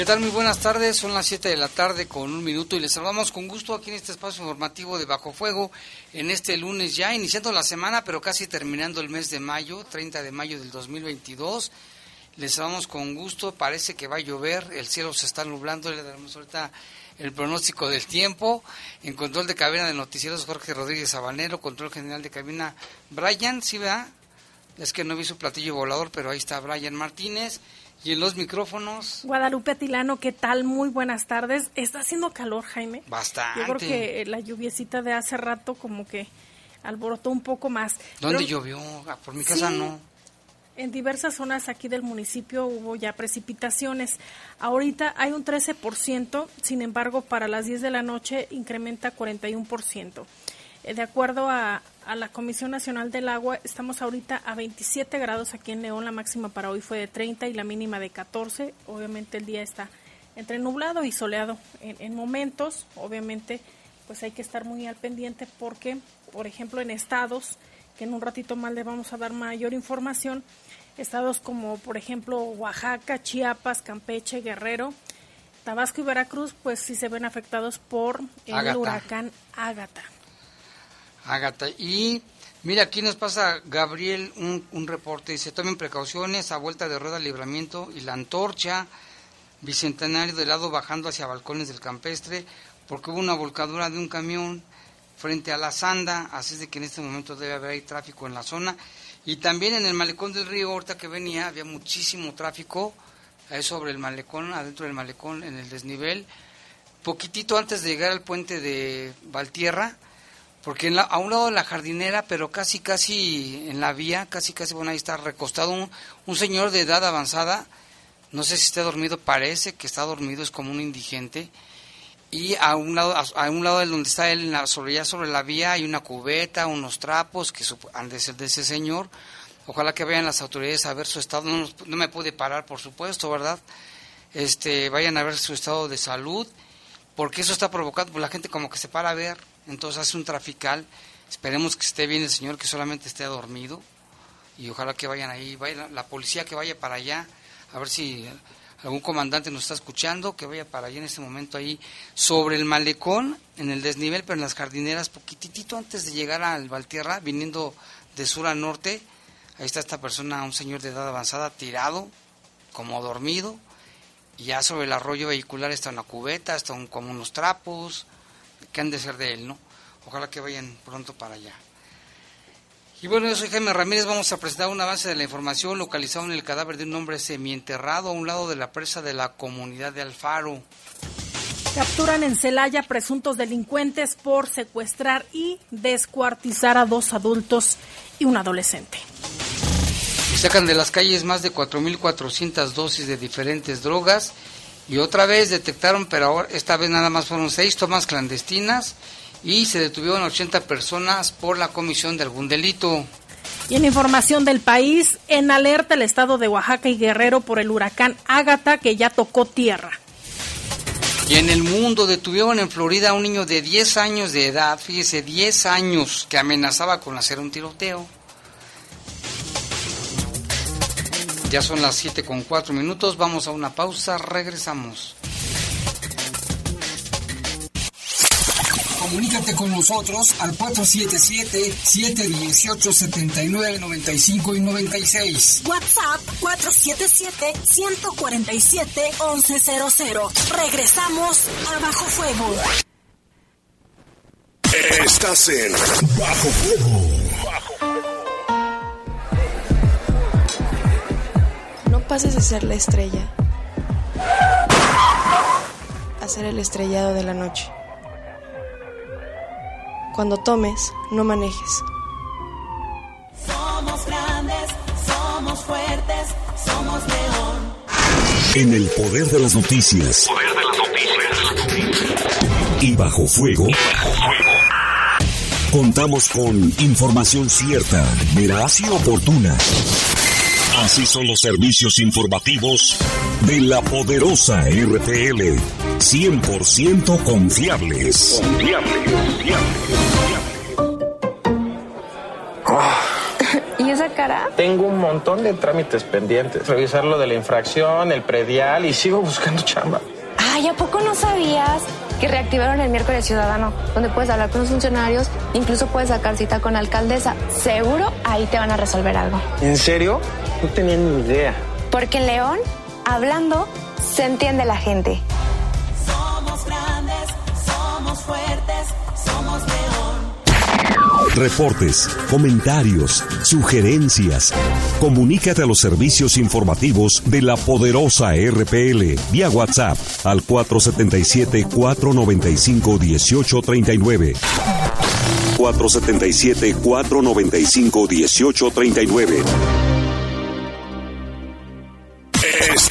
¿Qué tal? Muy buenas tardes, son las 7 de la tarde con un minuto y les saludamos con gusto aquí en este espacio informativo de Bajo Fuego en este lunes ya, iniciando la semana pero casi terminando el mes de mayo, 30 de mayo del 2022. Les saludamos con gusto, parece que va a llover, el cielo se está nublando, le daremos ahorita el pronóstico del tiempo. En control de cabina de noticieros Jorge Rodríguez Sabanero, control general de cabina Brian, ¿sí vea? Es que no vi su platillo volador, pero ahí está Brian Martínez. Y en los micrófonos. Guadalupe Atilano, ¿qué tal? Muy buenas tardes. Está haciendo calor, Jaime. Bastante. Yo creo que la lluviecita de hace rato como que alborotó un poco más. ¿Dónde llovió? Ah, por mi casa no. En diversas zonas aquí del municipio hubo ya precipitaciones. Ahorita hay un 13%, sin embargo, para las 10 de la noche incrementa 41%. De acuerdo a, a la Comisión Nacional del Agua, estamos ahorita a 27 grados aquí en León, la máxima para hoy fue de 30 y la mínima de 14. Obviamente el día está entre nublado y soleado en, en momentos, obviamente pues hay que estar muy al pendiente porque, por ejemplo, en estados, que en un ratito más le vamos a dar mayor información, estados como por ejemplo Oaxaca, Chiapas, Campeche, Guerrero, Tabasco y Veracruz, pues sí se ven afectados por el huracán Ágata. Ágata. Y mira, aquí nos pasa Gabriel un, un reporte. Dice, tomen precauciones a vuelta de rueda libramiento y la antorcha bicentenario del lado bajando hacia balcones del campestre, porque hubo una volcadura de un camión frente a la sanda, así es de que en este momento debe haber ahí tráfico en la zona. Y también en el malecón del río, ahorita que venía, había muchísimo tráfico ahí sobre el malecón, adentro del malecón, en el desnivel, poquitito antes de llegar al puente de Valtierra, porque en la- a un lado de la jardinera, pero casi, casi en la vía, casi, casi, bueno, ahí está recostado un, un señor de edad avanzada, no sé si está dormido, parece que está dormido, es como un indigente, y a un lado, a, un lado de donde está él, sobre, ya sobre la vía, hay una cubeta, unos trapos que han de ser de ese señor, ojalá que vayan las autoridades a ver su estado, no, no me puede parar, por supuesto, ¿verdad? Este, vayan a ver su estado de salud, porque eso está provocando, pues la gente como que se para a ver, entonces hace un trafical, esperemos que esté bien el señor, que solamente esté dormido, y ojalá que vayan ahí, vaya la, policía que vaya para allá, a ver si algún comandante nos está escuchando, que vaya para allá en este momento ahí, sobre el malecón, en el desnivel, pero en las jardineras, poquitito antes de llegar al Valtierra, viniendo de sur a norte, ahí está esta persona, un señor de edad avanzada, tirado, como dormido, y ya sobre el arroyo vehicular está una cubeta, está un- como unos trapos, que han de ser de él, ¿no? Ojalá que vayan pronto para allá. Y bueno, yo soy Jaime Ramírez, vamos a presentar un avance de la información localizado en el cadáver de un hombre semienterrado a un lado de la presa de la comunidad de Alfaro. Capturan en Celaya presuntos delincuentes por secuestrar y descuartizar a dos adultos y un adolescente. Y sacan de las calles más de 4.400 dosis de diferentes drogas y otra vez detectaron, pero ahora, esta vez nada más fueron seis tomas clandestinas y se detuvieron 80 personas por la comisión de algún delito. Y en información del país, en alerta el estado de Oaxaca y Guerrero por el huracán Ágata que ya tocó tierra. Y en el mundo detuvieron en Florida a un niño de 10 años de edad, fíjese, 10 años, que amenazaba con hacer un tiroteo. Ya son las 7 con 4 minutos, vamos a una pausa, regresamos. Comunícate con nosotros al 477-718-7995 y 96. WhatsApp 477-147-1100. Regresamos a Bajo Fuego. Estás en Bajo Fuego. Pases de ser la estrella a ser el estrellado de la noche. Cuando tomes, no manejes. Somos grandes, somos fuertes, somos león. En el poder de las noticias. Poder de las noticias. Y bajo fuego. Contamos con información cierta, veraz y oportuna. Así son los servicios informativos de la poderosa RTL. 100% confiables. Confiable, confiable. ¿Y esa cara? Tengo un montón de trámites pendientes. Revisar lo de la infracción, el predial y sigo buscando chamba. Ay, ¿a poco no sabías que reactivaron el miércoles ciudadano? Donde puedes hablar con los funcionarios, incluso puedes sacar cita con la alcaldesa. Seguro ahí te van a resolver algo. ¿En serio? No tenía ni idea. Porque en León, hablando, se entiende la gente. Somos grandes, somos fuertes, somos león. Reportes, comentarios, sugerencias. Comunícate a los servicios informativos de la poderosa RPL vía WhatsApp al 477-495-1839. 477-495-1839.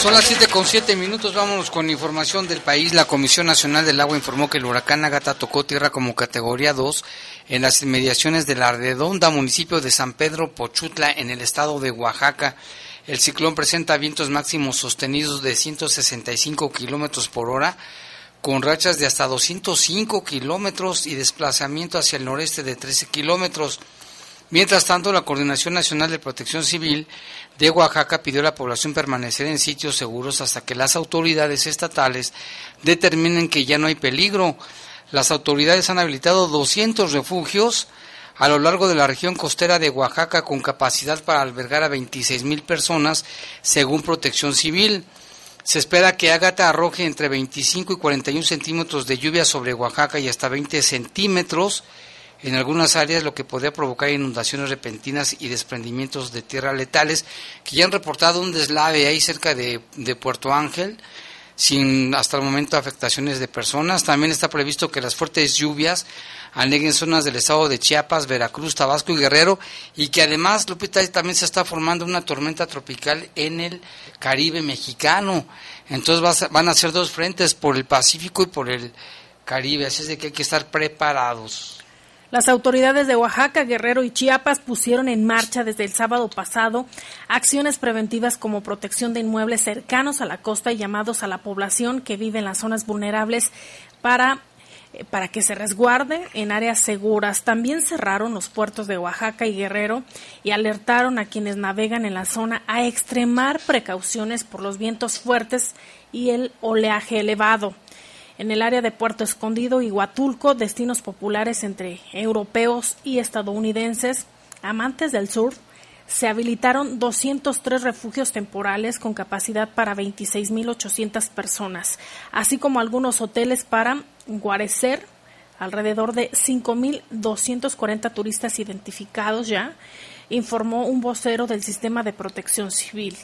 Son las 7 con 7 minutos, vámonos con información del país. La Comisión Nacional del Agua informó que el huracán Agata tocó tierra como categoría 2 en las inmediaciones de la redonda municipio de San Pedro Pochutla en el estado de Oaxaca. El ciclón presenta vientos máximos sostenidos de 165 kilómetros por hora, con rachas de hasta 205 kilómetros y desplazamiento hacia el noreste de 13 kilómetros. Mientras tanto, la Coordinación Nacional de Protección Civil de Oaxaca pidió a la población permanecer en sitios seguros hasta que las autoridades estatales determinen que ya no hay peligro. Las autoridades han habilitado 200 refugios a lo largo de la región costera de Oaxaca con capacidad para albergar a 26 mil personas, según Protección Civil. Se espera que Ágata arroje entre 25 y 41 centímetros de lluvia sobre Oaxaca y hasta 20 centímetros en algunas áreas, lo que podría provocar inundaciones repentinas y desprendimientos de tierra letales, que ya han reportado un deslave ahí cerca de, Puerto Ángel, sin hasta el momento afectaciones de personas. También está previsto que las fuertes lluvias aneguen zonas del estado de Chiapas, Veracruz, Tabasco y Guerrero, y que además, Lupita, también se está formando una tormenta tropical en el Caribe mexicano. Entonces van a ser dos frentes, por el Pacífico y por el Caribe, así es de que hay que estar preparados. Las autoridades de Oaxaca, Guerrero y Chiapas pusieron en marcha desde el sábado pasado acciones preventivas como protección de inmuebles cercanos a la costa y llamados a la población que vive en las zonas vulnerables para eh, para que se resguarde en áreas seguras. También cerraron los puertos de Oaxaca y Guerrero y alertaron a quienes navegan en la zona a extremar precauciones por los vientos fuertes y el oleaje elevado. En el área de Puerto Escondido y Huatulco, destinos populares entre europeos y estadounidenses, amantes del sur, se habilitaron 203 refugios temporales con capacidad para 26.800 personas, así como algunos hoteles para guarecer alrededor de 5.240 turistas identificados ya, informó un vocero del Sistema de Protección Civil.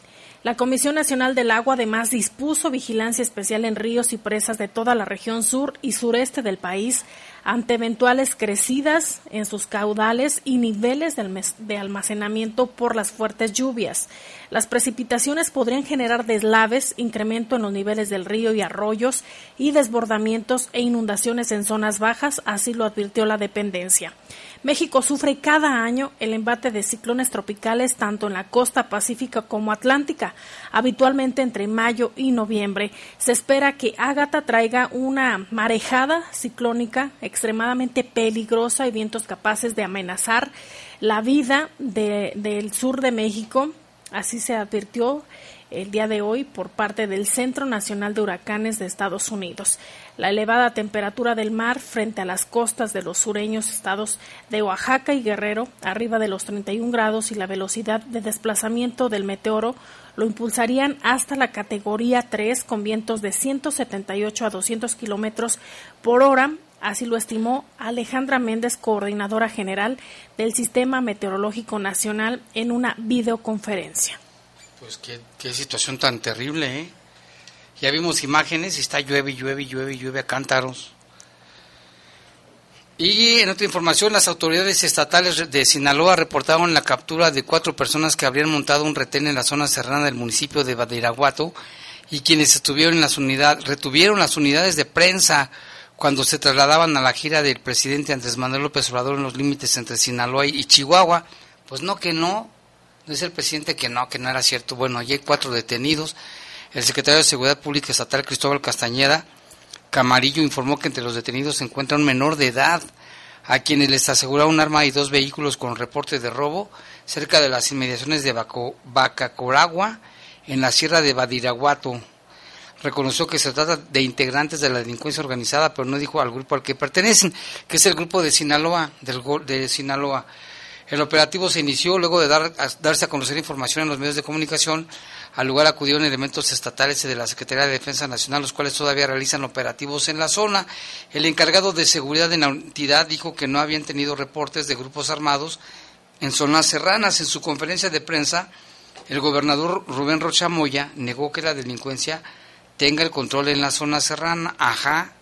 La Comisión Nacional del Agua además dispuso vigilancia especial en ríos y presas de toda la región sur y sureste del país ante eventuales crecidas en sus caudales y niveles de almacenamiento por las fuertes lluvias. Las precipitaciones podrían generar deslaves, incremento en los niveles del río y arroyos y desbordamientos e inundaciones en zonas bajas, así lo advirtió la dependencia. México sufre cada año el embate de ciclones tropicales tanto en la costa pacífica como atlántica, habitualmente entre mayo y noviembre. Se espera que Ágata traiga una marejada ciclónica extremadamente peligrosa y vientos capaces de amenazar la vida de- del sur de México Así se advirtió el día de hoy por parte del Centro Nacional de Huracanes de Estados Unidos. La elevada temperatura del mar frente a las costas de los sureños estados de Oaxaca y Guerrero, arriba de los 31 grados, y la velocidad de desplazamiento del meteoro lo impulsarían hasta la categoría 3 con vientos de 178 a 200 kilómetros por hora. Así lo estimó Alejandra Méndez, coordinadora general del Sistema Meteorológico Nacional, en una videoconferencia. Pues qué, qué situación tan terrible, ¿eh? Ya vimos imágenes y está llueve, llueve, llueve, llueve a cántaros. Y en otra información, las autoridades estatales de Sinaloa reportaron la captura de cuatro personas que habrían montado un retén en la zona serrana del municipio de Badiraguato y quienes estuvieron en las unidades, retuvieron las unidades de prensa cuando se trasladaban a la gira del presidente Andrés Manuel López Obrador en los límites entre Sinaloa y Chihuahua. Pues no que no, dice el presidente que no, que no era cierto. Bueno, allí hay cuatro detenidos. El secretario de Seguridad Pública Estatal, Cristóbal Castañeda Camarillo, informó que entre los detenidos se encuentra un menor de edad, a quienes les aseguró un arma y dos vehículos con reporte de robo cerca de las inmediaciones de Bacacoragua, en la sierra de Badiraguato. Reconoció que se trata de integrantes de la delincuencia organizada, pero no dijo al grupo al que pertenecen, que es el grupo de Sinaloa, del, de Sinaloa. El operativo se inició luego de dar, darse a conocer información en los medios de comunicación. Al lugar acudieron elementos estatales y de la Secretaría de Defensa Nacional, los cuales todavía realizan operativos en la zona. El encargado de seguridad de la entidad dijo que no habían tenido reportes de grupos armados en zonas serranas. En su conferencia de prensa, el gobernador Rubén Rocha Moya negó que la delincuencia tenga el control en la zona serrana. Ajá.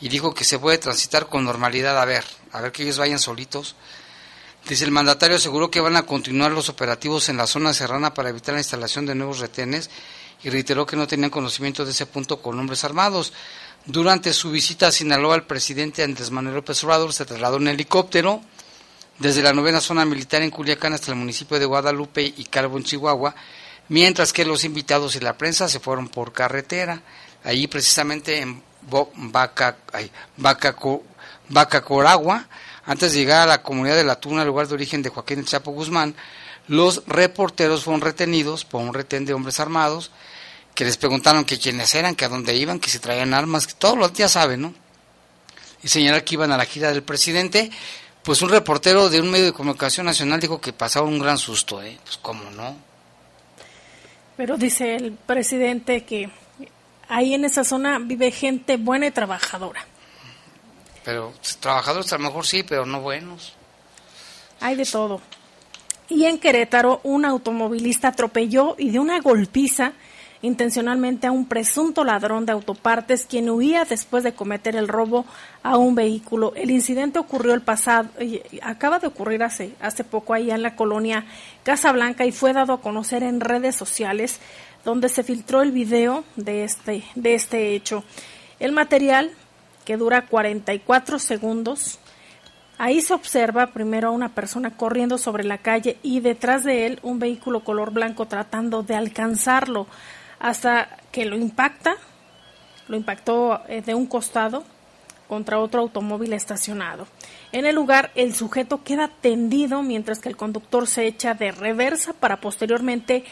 Y dijo que se puede transitar con normalidad. A ver, a ver que ellos vayan solitos Dice el mandatario aseguró que van a continuar los operativos en la zona serrana para evitar la instalación de nuevos retenes y reiteró que no tenían conocimiento de ese punto con hombres armados. Durante su visita a Sinaloa, el presidente Andrés Manuel López Obrador se trasladó en helicóptero desde la novena zona militar en Culiacán hasta el municipio de Guadalupe y Calvo en Chihuahua, mientras que los invitados y la prensa se fueron por carretera. Allí precisamente en Bacacoragua, antes de llegar a la comunidad de La Tuna, lugar de origen de Joaquín Chapo Guzmán, los reporteros fueron retenidos por un retén de hombres armados que les preguntaron que quiénes eran, que a dónde iban, que si traían armas, que todos los días saben, ¿no? Y señalar que iban a la gira del presidente, pues un reportero de un medio de comunicación nacional dijo que pasaba un gran susto, ¿eh? Pues cómo no. Pero dice el presidente que ahí en esa zona vive gente buena y trabajadora. Pero trabajadores a lo mejor sí, pero no buenos. Hay de todo. Y en Querétaro, un automovilista atropelló y de una golpiza intencionalmente a un presunto ladrón de autopartes quien huía después de cometer el robo a un vehículo. El incidente ocurrió el pasado, acaba de ocurrir hace, hace poco ahí en la colonia Casa Blanca y fue dado a conocer en redes sociales donde se filtró el video de este, de este hecho. El material que dura 44 segundos. Ahí se observa primero a una persona corriendo sobre la calle y detrás de él un vehículo color blanco tratando de alcanzarlo hasta que lo impacta, lo impactó eh, de un costado contra otro automóvil estacionado. En el lugar, el sujeto queda tendido mientras que el conductor se echa de reversa para posteriormente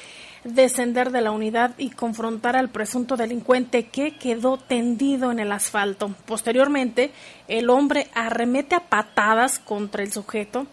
descender de la unidad y confrontar al presunto delincuente que quedó tendido en el asfalto. Posteriormente, el hombre arremete a patadas contra el sujeto.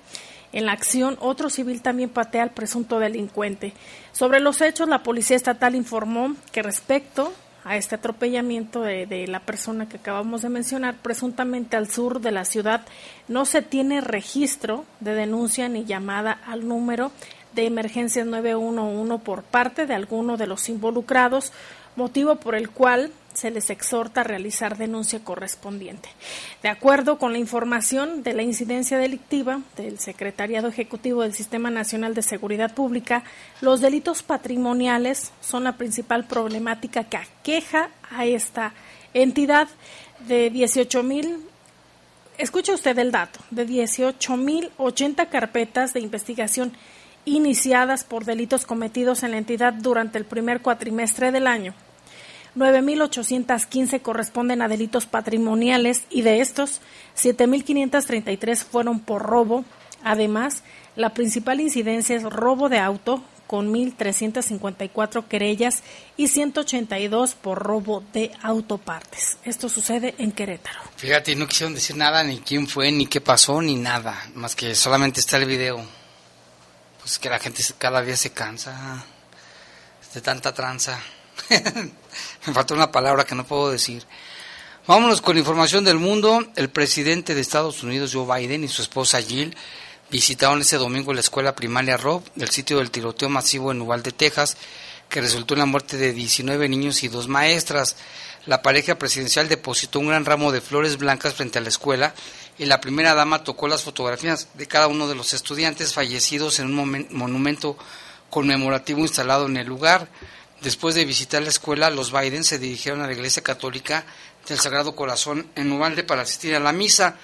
En la acción, otro civil también patea al presunto delincuente. Sobre los hechos, la Policía Estatal informó que respecto a este atropellamiento de, de, la persona que acabamos de mencionar, presuntamente al sur de la ciudad, no se tiene registro de denuncia ni llamada al número de emergencia 911 por parte de alguno de los involucrados, motivo por el cual se les exhorta a realizar denuncia correspondiente. De acuerdo con la información de la incidencia delictiva del Secretariado Ejecutivo del Sistema Nacional de Seguridad Pública, los delitos patrimoniales son la principal problemática que aqueja a esta entidad de 18 mil escuche usted el dato, de 18.080 carpetas de investigación iniciadas por delitos cometidos en la entidad durante el primer cuatrimestre del año. 9.815 corresponden a delitos patrimoniales y de estos 7.533 fueron por robo. Además, la principal incidencia es robo de auto con 1.354 querellas y 182 por robo de autopartes. Esto sucede en Querétaro. Fíjate, no quisieron decir nada, ni quién fue, ni qué pasó, ni nada, más que solamente está el video. Pues que la gente cada día se cansa de tanta tranza. Me falta una palabra que no puedo decir. Vámonos con información del mundo. El presidente de Estados Unidos, Joe Biden, y su esposa Jill visitaron ese domingo la escuela primaria Rob, del sitio del tiroteo masivo en Uvalde, Texas, que resultó en la muerte de 19 niños y dos maestras. La pareja presidencial depositó un gran ramo de flores blancas frente a la escuela y la primera dama tocó las fotografías de cada uno de los estudiantes fallecidos en un monumento conmemorativo instalado en el lugar. Después de visitar la escuela, los Biden se dirigieron a la iglesia católica del Sagrado Corazón en Uvalde para asistir a la misa.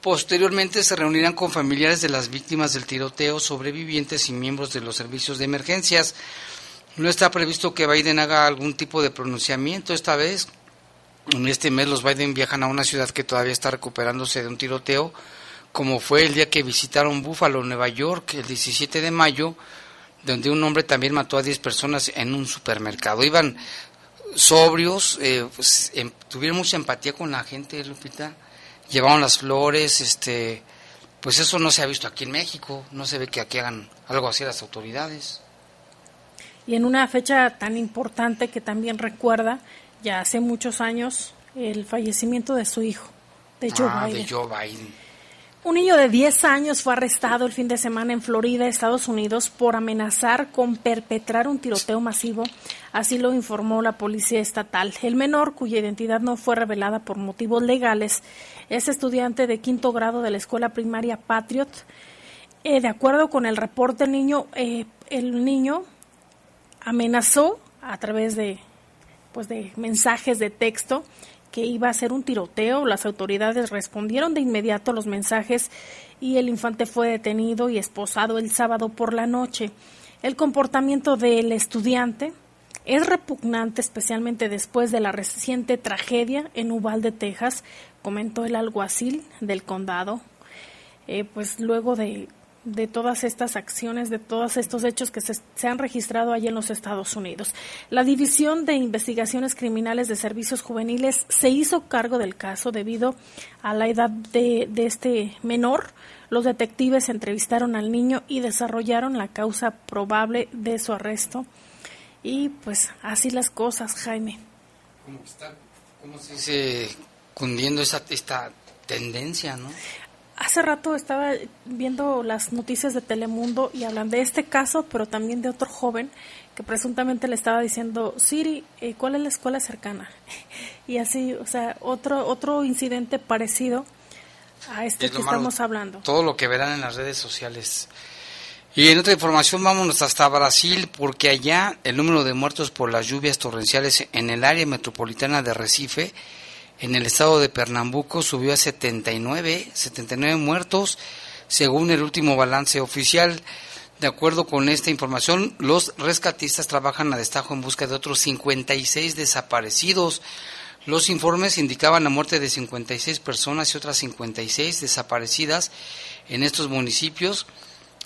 Posteriormente se reunirán con familiares de las víctimas del tiroteo, sobrevivientes y miembros de los servicios de emergencias. No está previsto que Biden haga algún tipo de pronunciamiento esta vez. En este mes los Biden viajan a una ciudad que todavía está recuperándose de un tiroteo, como fue el día que visitaron Buffalo, Nueva York, el 17 de mayo, donde un hombre también mató a 10 personas en un supermercado. Iban sobrios, eh, pues, em, tuvieron mucha empatía con la gente, Lupita, llevaron las flores, este, pues eso no se ha visto aquí en México, no se ve que aquí hagan algo así las autoridades. Y en una fecha tan importante que también recuerda, ya hace muchos años, el fallecimiento de su hijo, de Joe ah, Biden. De Joe Biden. Un niño de 10 años fue arrestado el fin de semana en Florida, Estados Unidos, por amenazar con perpetrar un tiroteo masivo, así lo informó la policía estatal. El menor, cuya identidad no fue revelada por motivos legales, es estudiante de quinto grado de la escuela primaria Patriot. Eh, de acuerdo con el reporte, el niño, eh, el niño amenazó a través de, pues, de mensajes de texto que iba a ser un tiroteo. Las autoridades respondieron de inmediato los mensajes y el infante fue detenido y esposado el sábado por la noche. El comportamiento del estudiante es repugnante, especialmente después de la reciente tragedia en Uvalde, Texas, comentó el alguacil del condado. Eh, pues luego de de todas estas acciones, de todos estos hechos que se, han registrado allí en los Estados Unidos. La División de Investigaciones Criminales de Servicios Juveniles se hizo cargo del caso debido a la edad de, este menor. Los detectives entrevistaron al niño y desarrollaron la causa probable de su arresto. Y pues así las cosas, Jaime. ¿Cómo, está, se dice cundiendo esa, esta tendencia, no? Hace rato estaba viendo las noticias de Telemundo y hablan de este caso, pero también de otro joven que presuntamente le estaba diciendo, Siri, eh, ¿cuál es la escuela cercana? y así, o sea, otro, otro incidente parecido a este que estamos hablando. Todo lo que verán en las redes sociales. Y en otra información vámonos hasta Brasil porque allá el número de muertos por las lluvias torrenciales en el área metropolitana de Recife en el estado de Pernambuco subió a 79, 79 muertos, según el último balance oficial. De acuerdo con esta información, los rescatistas trabajan a destajo en busca de otros 56 desaparecidos. Los informes indicaban la muerte de 56 personas y otras 56 desaparecidas en estos municipios.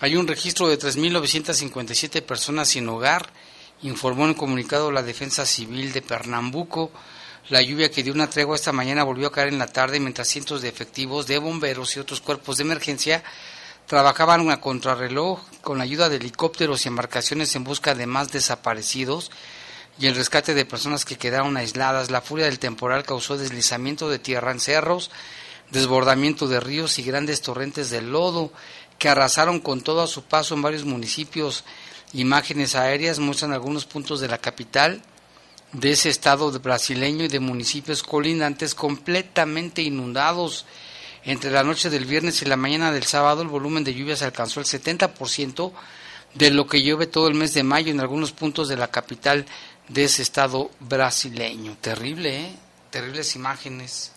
Hay un registro de 3.957 personas sin hogar, informó en comunicado la Defensa Civil de Pernambuco. La lluvia que dio una tregua esta mañana volvió a caer en la tarde mientras cientos de efectivos de bomberos y otros cuerpos de emergencia trabajaban a contrarreloj con la ayuda de helicópteros y embarcaciones en busca de más desaparecidos y el rescate de personas que quedaron aisladas. La furia del temporal causó deslizamiento de tierra en cerros, desbordamiento de ríos y grandes torrentes de lodo que arrasaron con todo a su paso en varios municipios. Imágenes aéreas muestran algunos puntos de la capital de ese estado brasileño y de municipios colindantes completamente inundados. Entre la noche del viernes y la mañana del sábado el volumen de lluvias alcanzó el 70% de lo que llueve todo el mes de mayo en algunos puntos de la capital de ese estado brasileño. Terrible, ¿eh? Terribles imágenes.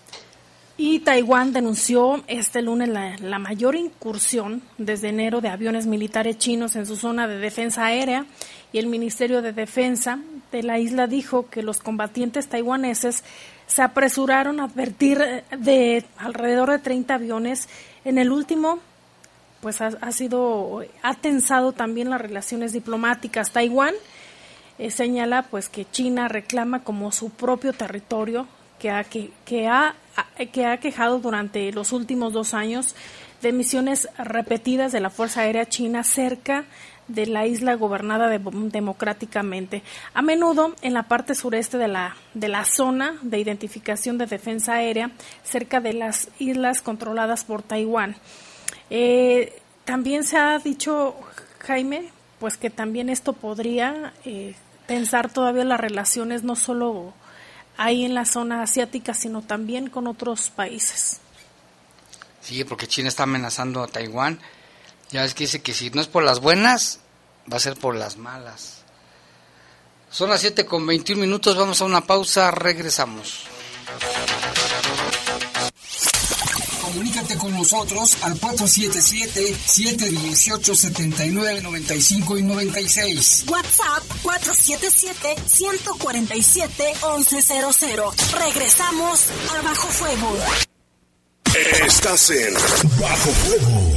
Y Taiwán denunció este lunes la, la, mayor incursión desde enero de aviones militares chinos en su zona de defensa aérea y el Ministerio de Defensa de la isla dijo que los combatientes taiwaneses se apresuraron a advertir de alrededor de 30 aviones en el último pues ha, sido ha tensado también las relaciones diplomáticas. Taiwán eh, señala pues que China reclama como su propio territorio que ha, que ha, que ha quejado durante los últimos dos años de misiones repetidas de la Fuerza Aérea China cerca de la isla gobernada de- democráticamente. A menudo en la parte sureste de la, de la zona de identificación de defensa aérea, cerca de las islas controladas por Taiwán. Eh, también se ha dicho, Jaime, pues que también esto podría eh, tensar todavía las relaciones no solo ahí en la zona asiática, sino también con otros países. Sí, porque China está amenazando a Taiwán. Ya ves que dice que si no es por las buenas, va a ser por las malas. Son las 7 con 21 minutos, vamos a una pausa, regresamos. Comunícate con nosotros al 477-718-7995 y 96. WhatsApp 477-147-1100. Regresamos a Bajo Fuego. Estás en Bajo Fuego.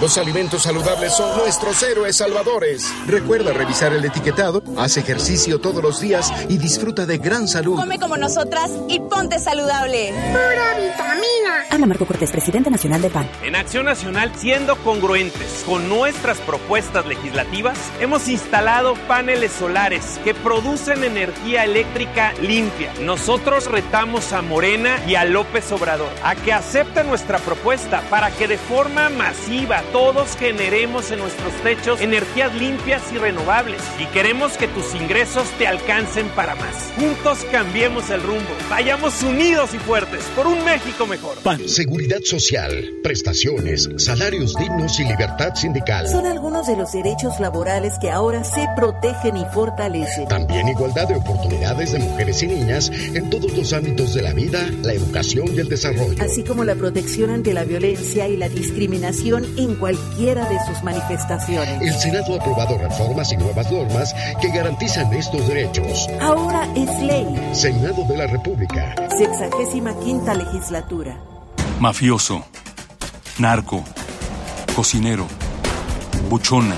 Los alimentos saludables son nuestros héroes salvadores. Recuerda revisar el etiquetado, haz ejercicio todos los días y disfruta de gran salud. Come como nosotras y ponte saludable. Pura vitamina. Habla Marco Cortés, presidente nacional del PAN. En Acción Nacional, siendo congruentes con nuestras propuestas legislativas, hemos instalado paneles solares que producen energía eléctrica limpia. Nosotros retamos a Morena y a López Obrador a que acepten nuestra propuesta para que de forma masiva todos generemos en nuestros techos energías limpias y renovables. Y queremos que tus ingresos te alcancen para más. Juntos cambiemos el rumbo. Vayamos unidos y fuertes por un México mejor. Seguridad social, prestaciones, salarios dignos y libertad sindical. Son algunos de los derechos laborales que ahora se protegen y fortalecen. También igualdad de oportunidades de mujeres y niñas en todos los ámbitos de la vida, la educación y el desarrollo. Así como la protección ante la violencia y la discriminación en cualquiera de sus manifestaciones. El Senado ha aprobado reformas y nuevas normas que garantizan estos derechos. Ahora es ley. Senado de la República. Sexagésima quinta legislatura. Mafioso, narco, cocinero, buchona,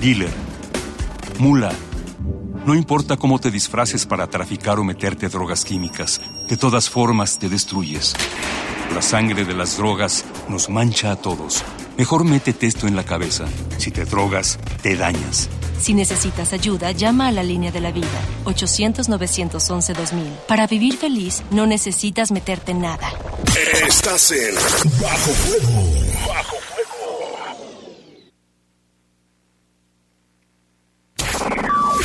dealer, mula. No importa cómo te disfraces para traficar o meterte drogas químicas, de todas formas te destruyes. La sangre de las drogas nos mancha a todos. Mejor métete esto en la cabeza. Si te drogas, te dañas. Si necesitas ayuda, llama a la línea de la vida, 800-911-2000. Para vivir feliz, no necesitas meterte en nada. Estás en Bajo Fuego.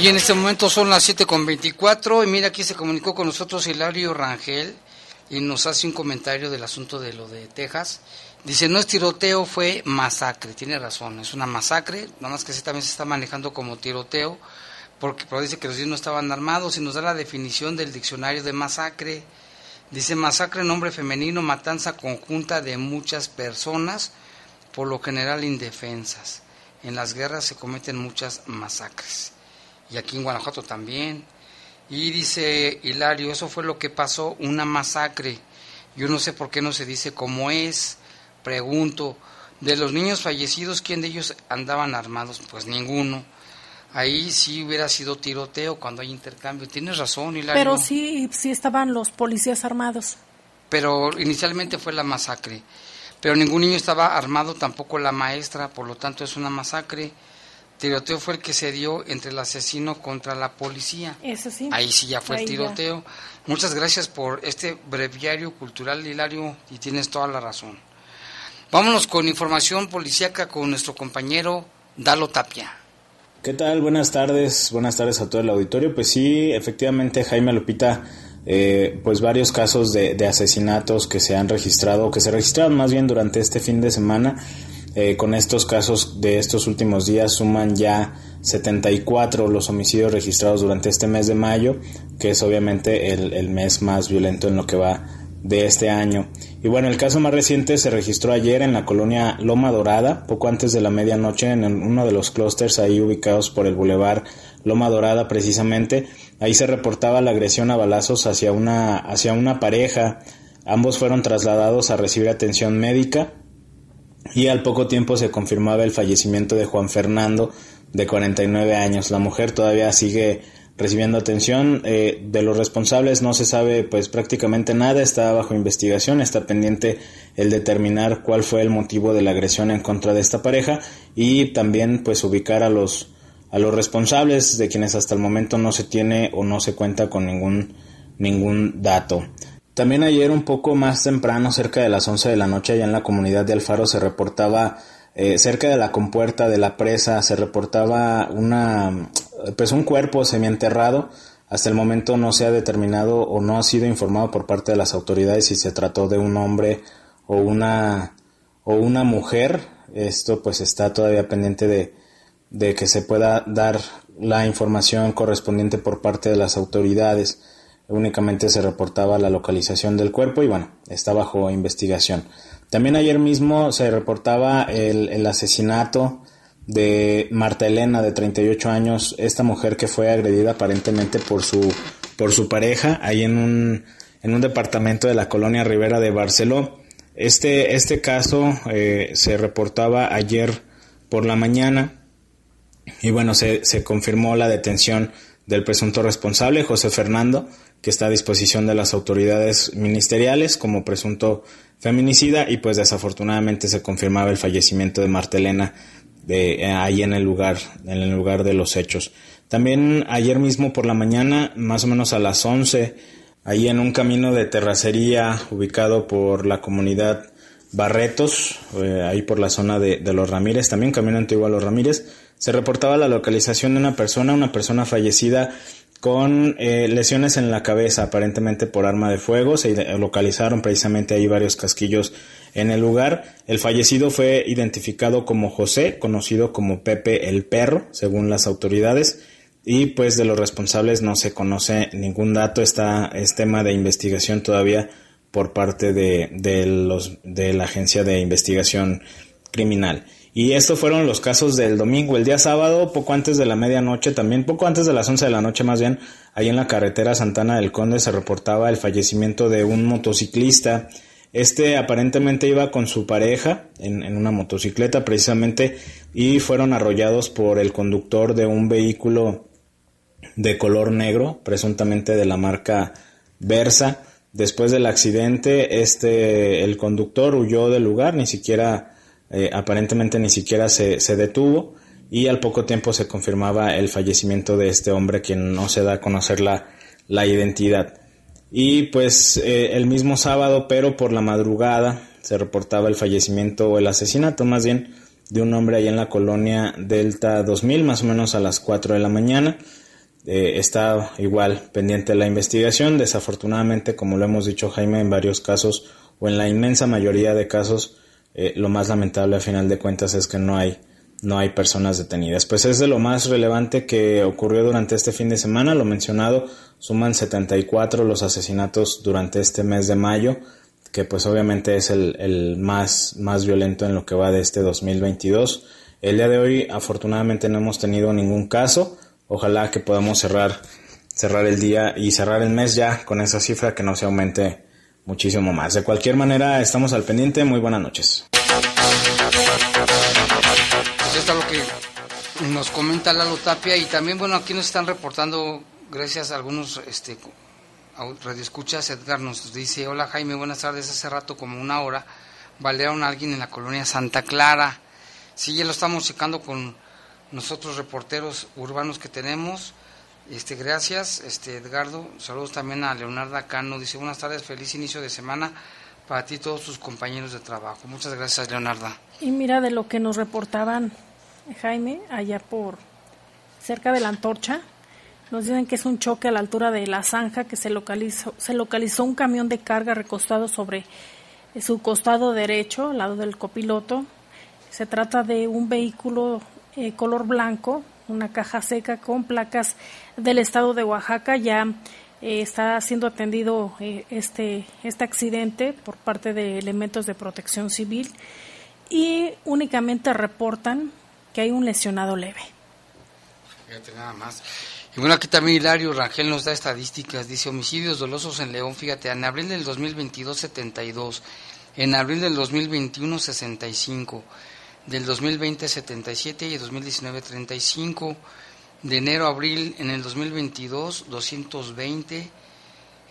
Y en este momento son las 7.24 y mira aquí se comunicó con nosotros Hilario Rangel y nos hace un comentario del asunto de lo de Texas. Dice, no es tiroteo, fue masacre. Tiene razón, es una masacre, nada más que sí también se está manejando como tiroteo, porque pero dice que los niños no estaban armados y nos da la definición del diccionario de masacre. Dice, masacre, nombre femenino, matanza conjunta de muchas personas, por lo general indefensas. En las guerras se cometen muchas masacres y aquí en Guanajuato también. Y dice Hilario, eso fue lo que pasó, una masacre. Yo no sé por qué no se dice cómo es. Pregunto, de los niños fallecidos, ¿quién de ellos andaban armados? Pues ninguno. Ahí sí hubiera sido tiroteo cuando hay intercambio. Tienes razón, Hilario. Pero sí, sí estaban los policías armados. Pero inicialmente fue la masacre. Pero ningún niño estaba armado, tampoco la maestra, por lo tanto es una masacre tiroteo fue el que se dio entre el asesino contra la policía. Eso sí. Ahí sí ya fue Ahí el tiroteo. Muchas gracias por este breviario cultural, Hilario, y tienes toda la razón. Vámonos con información policíaca con nuestro compañero Dalo Tapia. ¿Qué tal? Buenas tardes, buenas tardes a todo el auditorio. Pues sí, efectivamente Jaime Lupita, eh, pues varios casos de, de, asesinatos que se han registrado, que se registraron más bien durante este fin de semana. Eh, con estos casos de estos últimos días suman ya 74 los homicidios registrados durante este mes de mayo, que es obviamente el, el mes más violento en lo que va de este año. Y bueno, el caso más reciente se registró ayer en la colonia Loma Dorada, poco antes de la medianoche, en uno de los clústeres ahí ubicados por el bulevar Loma Dorada precisamente. Ahí se reportaba la agresión a balazos hacia una, hacia una pareja. Ambos fueron trasladados a recibir atención médica y al poco tiempo se confirmaba el fallecimiento de Juan Fernando, de 49 años. La mujer todavía sigue recibiendo atención. Eh, de los responsables no se sabe pues prácticamente nada, está bajo investigación, está pendiente el determinar cuál fue el motivo de la agresión en contra de esta pareja y también pues ubicar a los a los responsables de quienes hasta el momento no se tiene o no se cuenta con ningún ningún dato. También ayer un poco más temprano, cerca de las 11 de la noche, allá en la comunidad de Alfaro se reportaba eh, cerca de la compuerta de la presa se reportaba una pues un cuerpo semienterrado. Hasta el momento no se ha determinado o no ha sido informado por parte de las autoridades si se trató de un hombre o una o una mujer. Esto pues está todavía pendiente de, de que se pueda dar la información correspondiente por parte de las autoridades únicamente se reportaba la localización del cuerpo y bueno está bajo investigación también ayer mismo se reportaba el, asesinato de Marta Elena, de 38 años, esta mujer que fue agredida aparentemente por su, por su pareja, ahí en un, en un departamento de la colonia Rivera de Barceló. Este, este caso eh, se reportaba ayer por la mañana y bueno, se, se confirmó la detención del presunto responsable, José Fernando, que está a disposición de las autoridades ministeriales como presunto feminicida y pues desafortunadamente se confirmaba el fallecimiento de Marta Elena de, eh, ahí en el lugar, en el lugar de los hechos. También ayer mismo por la mañana, más o menos a las 11, ahí en un camino de terracería ubicado por la comunidad Barretos, eh, ahí por la zona de, de, los Ramírez, también camino antiguo a los Ramírez, se reportaba la localización de una persona, una persona fallecida con eh, lesiones en la cabeza, aparentemente por arma de fuego. Se localizaron precisamente ahí varios casquillos en el lugar. El fallecido fue identificado como José, conocido como Pepe el Perro, según las autoridades. Y pues de los responsables no se conoce ningún dato. Está, es tema de investigación todavía por parte de, de, los, de la Agencia de Investigación Criminal. Y estos fueron los casos del domingo. El día sábado, poco antes de la medianoche, también poco antes de las 11 de la noche más bien, ahí en la carretera Santana del Conde se reportaba el fallecimiento de un motociclista. Este aparentemente iba con su pareja en, en una motocicleta precisamente y fueron arrollados por el conductor de un vehículo de color negro, presuntamente de la marca Versa. Después del accidente, este, el conductor huyó del lugar, ni siquiera eh, aparentemente ni siquiera se, se, detuvo y al poco tiempo se confirmaba el fallecimiento de este hombre quien no se da a conocer la, la identidad. Y pues eh, el mismo sábado, pero por la madrugada, se reportaba el fallecimiento o el asesinato más bien de un hombre ahí en la colonia Delta 2000, más o menos a las 4 de la mañana. Eh, está igual pendiente de la investigación. Desafortunadamente, como lo hemos dicho Jaime, en varios casos o en la inmensa mayoría de casos, eh, lo más lamentable a final de cuentas es que no hay no hay personas detenidas. Pues es de lo más relevante que ocurrió durante este fin de semana, lo mencionado, suman 74 los asesinatos durante este mes de mayo, que pues obviamente es el, el más, más violento en lo que va de este 2022. El día de hoy afortunadamente no hemos tenido ningún caso, ojalá que podamos cerrar, cerrar el día y cerrar el mes ya con esa cifra que no se aumente muchísimo más. De cualquier manera, estamos al pendiente. Muy buenas noches. Pues esto es lo que nos comenta Lalo Tapia y también, bueno, aquí nos están reportando, gracias a algunos este, radioescuchas, Edgar nos dice, hola Jaime, buenas tardes, hace rato como una hora balearon a alguien en la colonia Santa Clara. Sí, ya lo estamos checando con nosotros reporteros urbanos que tenemos este, gracias, este, Edgardo. Saludos también a Leonardo Cano. Dice, buenas tardes, feliz inicio de semana para ti y todos tus compañeros de trabajo. Muchas gracias, Leonarda. Y mira de lo que nos reportaban, Jaime, allá por cerca de la antorcha, nos dicen que es un choque a la altura de la zanja que se localizó, se localizó un camión de carga recostado sobre su costado derecho, al lado del copiloto. Se trata de un vehículo eh, color blanco, una caja seca con placas del estado de Oaxaca. Ya eh, está siendo atendido eh, este, este accidente por parte de elementos de protección civil y únicamente reportan que hay un lesionado leve. Fíjate nada más. Y bueno, aquí también Hilario Rangel nos da estadísticas. Dice homicidios dolosos en León. Fíjate, en abril del 2022, 72. En abril del 2021, 65. Del 2020, 77. Y 2019, 35. De enero a abril en el 2022, 220.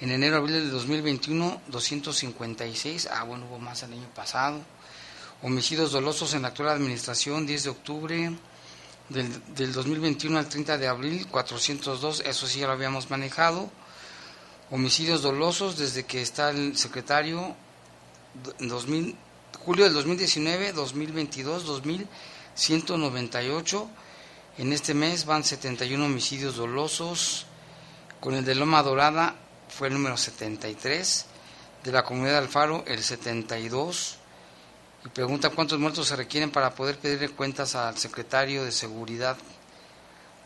En enero a abril del 2021, 256. Ah, bueno, hubo más el año pasado. Homicidios dolosos en la actual administración, 10 de octubre del, del 2021 al 30 de abril, 402, eso sí ya lo habíamos manejado. Homicidios dolosos desde que está el secretario, 2000, julio del 2019, 2022, 2198. En este mes van 71 homicidios dolosos. Con el de Loma Dorada fue el número 73. De la comunidad de Alfaro, el 72 y pregunta cuántos muertos se requieren para poder pedirle cuentas al secretario de Seguridad.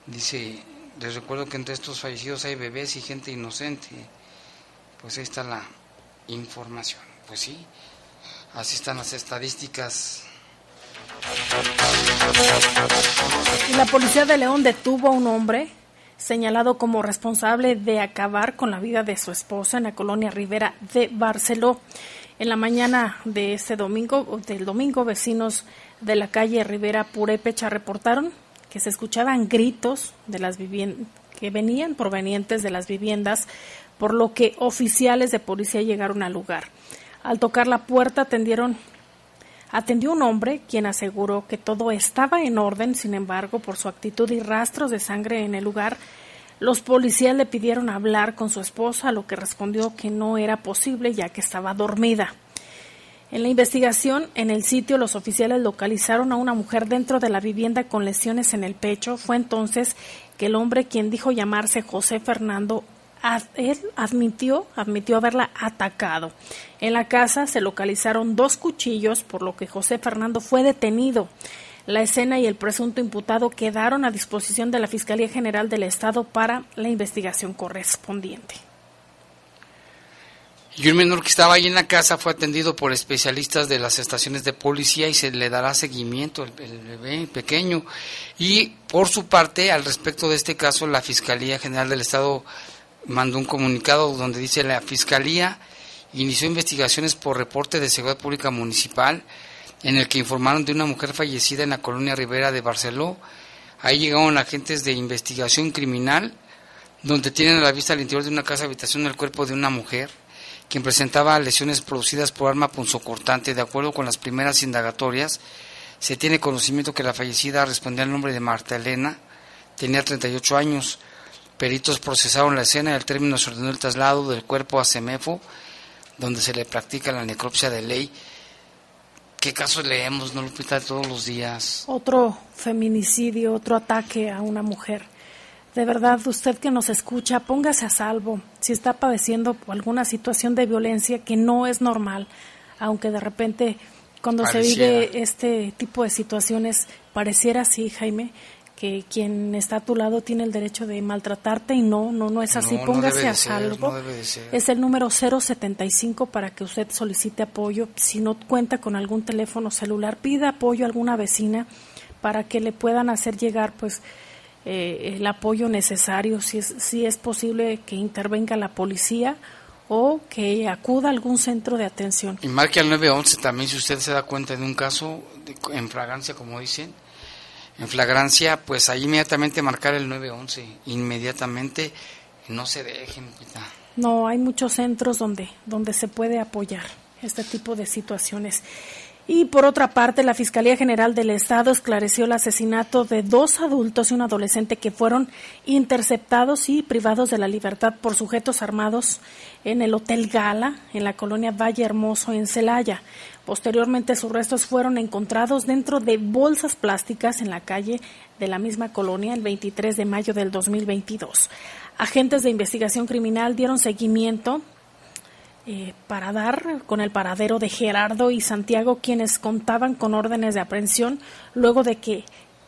Dice, les recuerdo que entre estos fallecidos hay bebés y gente inocente. Pues ahí está la información. Pues sí, así están las estadísticas. La policía de León detuvo a un hombre señalado como responsable de acabar con la vida de su esposa en la colonia Rivera de Barceló. En la mañana de este domingo, del domingo, vecinos de la calle Rivera Purépecha reportaron que se escuchaban gritos de las que venían provenientes de las viviendas, por lo que oficiales de policía llegaron al lugar. Al tocar la puerta atendieron atendió un hombre quien aseguró que todo estaba en orden, sin embargo, por su actitud y rastros de sangre en el lugar, los policías le pidieron hablar con su esposa, lo que respondió que no era posible ya que estaba dormida. En la investigación en el sitio, los oficiales localizaron a una mujer dentro de la vivienda con lesiones en el pecho. Fue entonces que el hombre, quien dijo llamarse José Fernando, él admitió, admitió haberla atacado. En la casa se localizaron dos cuchillos, por lo que José Fernando fue detenido. La escena y el presunto imputado quedaron a disposición de la Fiscalía General del Estado para la investigación correspondiente. Y un menor que estaba ahí en la casa fue atendido por especialistas de las estaciones de policía y se le dará seguimiento, el bebé pequeño. Y por su parte, al respecto de este caso, la Fiscalía General del Estado mandó un comunicado donde dice la Fiscalía inició investigaciones por reporte de Seguridad Pública Municipal en el que informaron de una mujer fallecida en la colonia Rivera de Barceló. Ahí llegaron agentes de investigación criminal, donde tienen a la vista al interior de una casa habitación el cuerpo de una mujer, quien presentaba lesiones producidas por arma punzocortante. De acuerdo con las primeras indagatorias, se tiene conocimiento que la fallecida respondía al nombre de Marta Elena, tenía 38 años. Peritos procesaron la escena y al término se ordenó el traslado del cuerpo a Semefo, donde se le practica la necropsia de ley ¿Qué casos leemos, no, Lupita, todos los días? Otro feminicidio, otro ataque a una mujer. De verdad, usted que nos escucha, póngase a salvo. Si está padeciendo alguna situación de violencia que no es normal, aunque de repente cuando se vive este tipo de situaciones pareciera así, Jaime, que quien está a tu lado tiene el derecho de maltratarte y no, no, no es así. Póngase a salvo. es el número 075 para que usted solicite apoyo. Si no cuenta con algún teléfono celular, pida apoyo a alguna vecina para que le puedan hacer llegar pues eh, el apoyo necesario, si es, si es posible que intervenga la policía o que acuda a algún centro de atención. Y marque al 911 también si usted se da cuenta de un caso de, en fragancia, como dicen, en flagrancia, pues ahí inmediatamente marcar el 911, inmediatamente, no se dejen. No, hay muchos centros donde, donde se puede apoyar este tipo de situaciones. Y por otra parte, la Fiscalía General del Estado esclareció el asesinato de dos adultos y un adolescente que fueron interceptados y privados de la libertad por sujetos armados en el Hotel Gala, en la colonia Valle Hermoso, en Celaya. Posteriormente, sus restos fueron encontrados dentro de bolsas plásticas en la calle de la misma colonia el 23 de mayo del 2022. Agentes de investigación criminal dieron seguimiento eh, para dar con el paradero de Gerardo y Santiago, quienes contaban con órdenes de aprehensión luego de que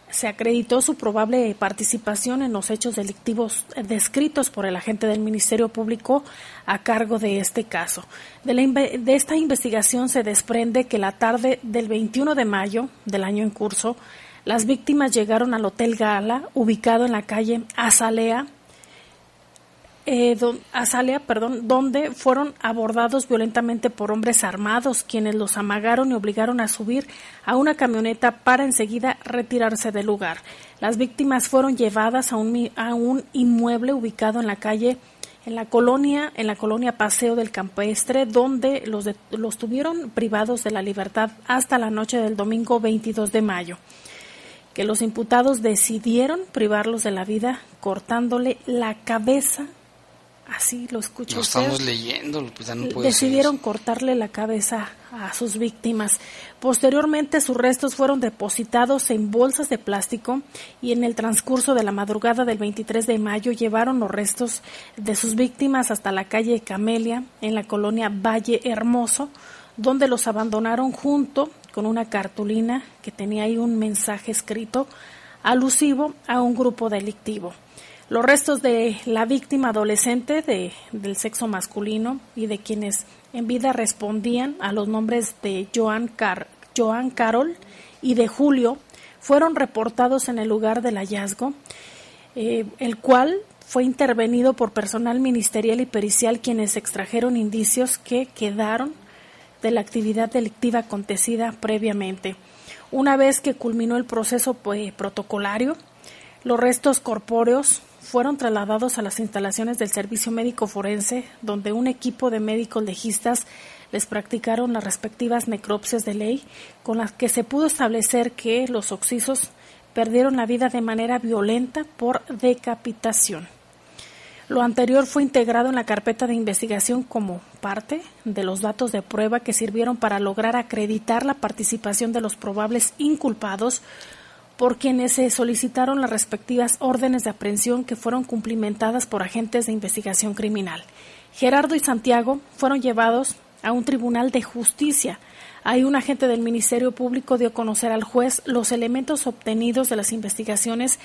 se acreditó su probable participación en los hechos delictivos descritos por el agente del Ministerio Público a cargo de este caso. De, de, esta investigación se desprende que la tarde del 21 de mayo del año en curso, las víctimas llegaron al Hotel Gala, ubicado en la calle Azalea, eh, Azalea, perdón, donde fueron abordados violentamente por hombres armados, quienes los amagaron y obligaron a subir a una camioneta para enseguida retirarse del lugar. Las víctimas fueron llevadas a un, a un inmueble ubicado en la calle en la colonia, en la colonia Paseo del Campestre, donde los, los tuvieron privados de la libertad hasta la noche del domingo 22 de mayo que los imputados decidieron privarlos de la vida cortándole la cabeza así lo escucho. Lo estamos leyendo, pues ya no puede Decidieron cortarle la cabeza a sus víctimas. Posteriormente sus restos fueron depositados en bolsas de plástico y en el transcurso de la madrugada del 23 de mayo llevaron los restos de sus víctimas hasta la calle Camelia en la colonia Valle Hermoso, donde los abandonaron junto con una cartulina que tenía ahí un mensaje escrito alusivo a un grupo delictivo. Los restos de la víctima adolescente de, del sexo masculino y de quienes en vida respondían a los nombres de Joan, Car Joan Carol y de Julio fueron reportados en el lugar del hallazgo, eh, el cual fue intervenido por personal ministerial y pericial quienes extrajeron indicios que quedaron de la actividad delictiva acontecida previamente. Una vez que culminó el proceso pues, protocolario, los restos corpóreos fueron trasladados a las instalaciones del Servicio Médico Forense, donde un equipo de médicos legistas les practicaron las respectivas necropsias de ley, con las que se pudo establecer que los oxisos perdieron la vida de manera violenta por decapitación. Lo anterior fue integrado en la carpeta de investigación como parte de los datos de prueba que sirvieron para lograr acreditar la participación de los probables inculpados por quienes se solicitaron las respectivas órdenes de aprehensión que fueron cumplimentadas por agentes de investigación criminal. Gerardo y Santiago fueron llevados a un tribunal de justicia. Ahí un agente del Ministerio Público dio a conocer al juez los elementos obtenidos de las investigaciones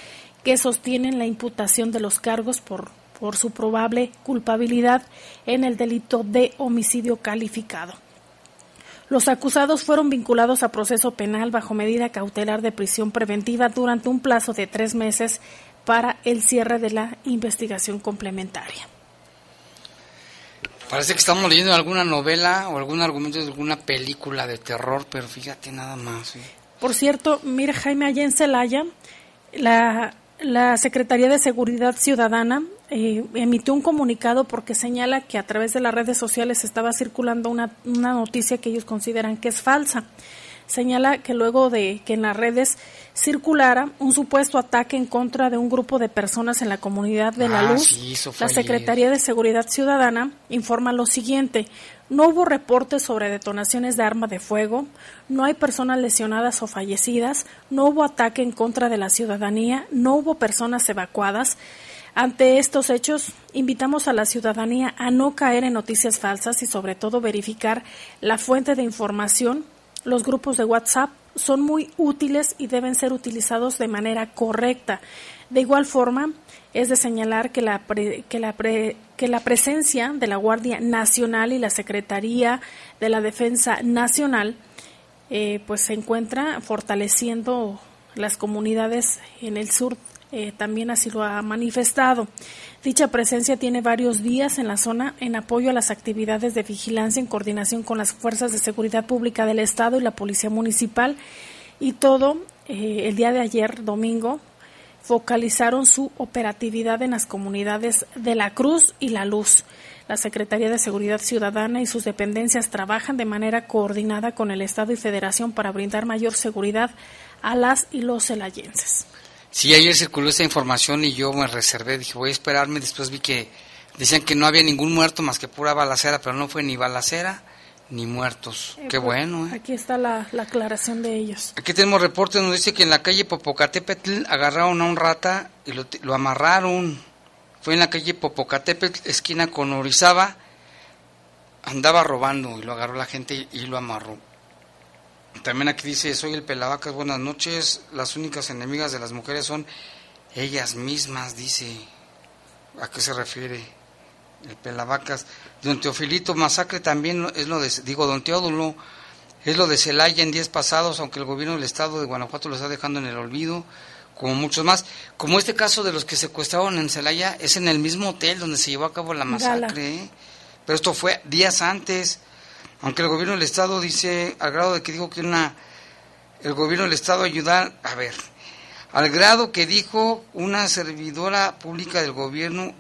que sostienen la imputación de los cargos por, por su probable culpabilidad en el delito de homicidio calificado. Los acusados fueron vinculados a proceso penal bajo medida cautelar de prisión preventiva durante un plazo de tres meses para el cierre de la investigación complementaria. Parece que estamos leyendo alguna novela o algún argumento de alguna película de terror, pero fíjate nada más. Por cierto, mira Jaime, allá en Celaya, la, la Secretaría de Seguridad Ciudadana eh, emitió un comunicado porque señala que a través de las redes sociales estaba circulando una, una noticia que ellos consideran que es falsa. Señala que luego de que en las redes circulara un supuesto ataque en contra de un grupo de personas en la comunidad de La Ah, Luz, sí, la Secretaría de Seguridad Ciudadana informa lo siguiente. No hubo reportes sobre detonaciones de arma de fuego, no hay personas lesionadas o fallecidas, no hubo ataque en contra de la ciudadanía, no hubo personas evacuadas. Ante estos hechos, invitamos a la ciudadanía a no caer en noticias falsas y sobre todo verificar la fuente de información. Los grupos de WhatsApp son muy útiles y deben ser utilizados de manera correcta. De igual forma, es de señalar que la, pre- que, la pre- que la presencia de la Guardia Nacional y la Secretaría de la Defensa Nacional eh, pues se encuentra fortaleciendo las comunidades en el sur eh, también así lo ha manifestado. Dicha presencia tiene varios días en la zona en apoyo a las actividades de vigilancia en coordinación con las fuerzas de seguridad pública del Estado y la Policía Municipal y todo eh, el día de ayer, domingo, focalizaron su operatividad en las comunidades de La Cruz y La Luz. La Secretaría de Seguridad Ciudadana y sus dependencias trabajan de manera coordinada con el Estado y Federación para brindar mayor seguridad a las y los celayenses. Sí, ayer circuló esta información y yo me reservé, dije voy a esperarme, después vi que decían que no había ningún muerto más que pura balacera, pero no fue ni balacera ni muertos. Eh, Qué pues, bueno. ¿eh? Aquí está la, la aclaración de ellos. Aquí tenemos reporte donde dice que en la calle Popocatépetl agarraron a un rata y lo, lo amarraron. Fue en la calle Popocatépetl, esquina con Orizaba. Andaba robando y lo agarró la gente y lo amarró. También aquí dice, soy el Pelavacas, buenas noches. Las únicas enemigas de las mujeres son ellas mismas, dice. ¿A qué se refiere? El Pelavacas. Don Teofilito Masacre también es lo de, digo, Don Teodulo, es lo de Celaya en días pasados, aunque el gobierno del estado de Guanajuato lo está dejando en el olvido, como muchos más. Como este caso de los que secuestraron en Celaya, es en el mismo hotel donde se llevó a cabo la masacre. ¿eh? Pero esto fue días antes, aunque el gobierno del estado dice, al grado de que dijo que una, el gobierno del estado ayudar, a ver, al grado que dijo una servidora pública del gobierno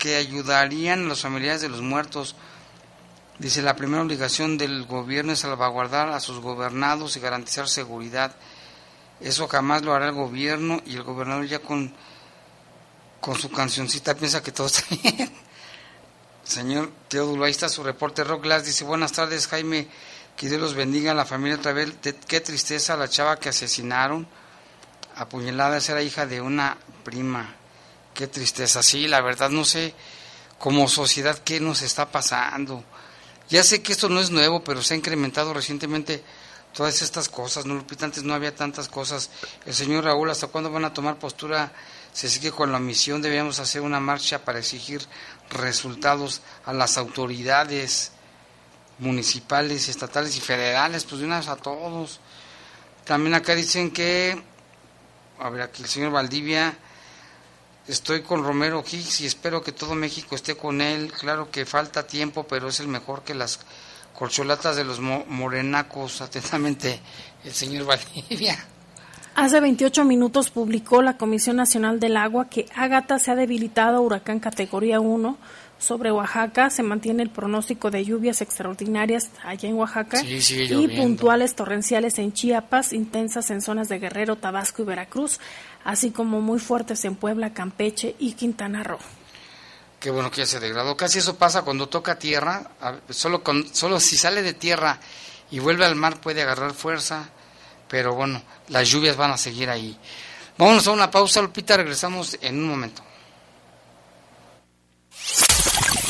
que ayudarían a los familiares de los muertos. Dice, la primera obligación del gobierno es salvaguardar a sus gobernados y garantizar seguridad. Eso jamás lo hará el gobierno y el gobernador ya con, con su cancioncita piensa que todo está bien. Señor Teodulo, ahí está su reporte. Rock Glass dice, buenas tardes Jaime, que Dios los bendiga a la familia otra vez. Qué tristeza la chava que asesinaron, apuñalada, era hija de una prima. Qué tristeza, sí, la verdad no sé como sociedad qué nos está pasando. Ya sé que esto no es nuevo, pero se ha incrementado recientemente todas estas cosas, ¿no, Lupita? Antes no había tantas cosas. El señor Raúl, ¿hasta cuándo van a tomar postura? Se sigue con la misión, debíamos hacer una marcha para exigir resultados a las autoridades municipales, estatales y federales, pues de una a todos. También acá dicen que, a ver, aquí el señor Valdivia, estoy con Romero Higgs y espero que todo México esté con él. Claro que falta tiempo, pero es el mejor que las corcholatas de los morenacos. Atentamente, el señor Valdivia. Hace 28 minutos publicó la Comisión Nacional del Agua que Ágata se ha debilitado a huracán categoría 1 sobre Oaxaca. Se mantiene el pronóstico de lluvias extraordinarias allá en Oaxaca sí, y puntuales torrenciales en Chiapas, intensas en zonas de Guerrero, Tabasco y Veracruz, así como muy fuertes en Puebla, Campeche y Quintana Roo. Qué bueno que ya se degradó. Casi eso pasa cuando toca tierra. Solo, con, solo si sale de tierra y vuelve al mar puede agarrar fuerza pero bueno, las lluvias van a seguir ahí. Vámonos a una pausa, Lupita, regresamos en un momento.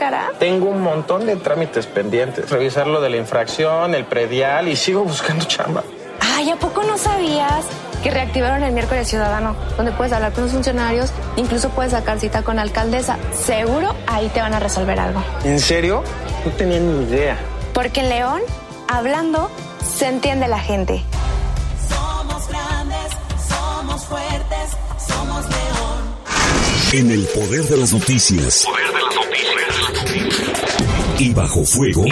Cara? Tengo un montón de trámites pendientes. Revisar lo de la infracción, el predial y sigo buscando chamba. Ay, ¿a poco no sabías que reactivaron el miércoles ciudadano? Donde puedes hablar con los funcionarios, incluso puedes sacar cita con la alcaldesa. Seguro ahí te van a resolver algo. ¿En serio? No tenía ni idea. Porque en León, hablando, se entiende la gente. Somos grandes, somos fuertes, somos León. En el poder de las noticias. Poder de las noticias. Y bajo fuego.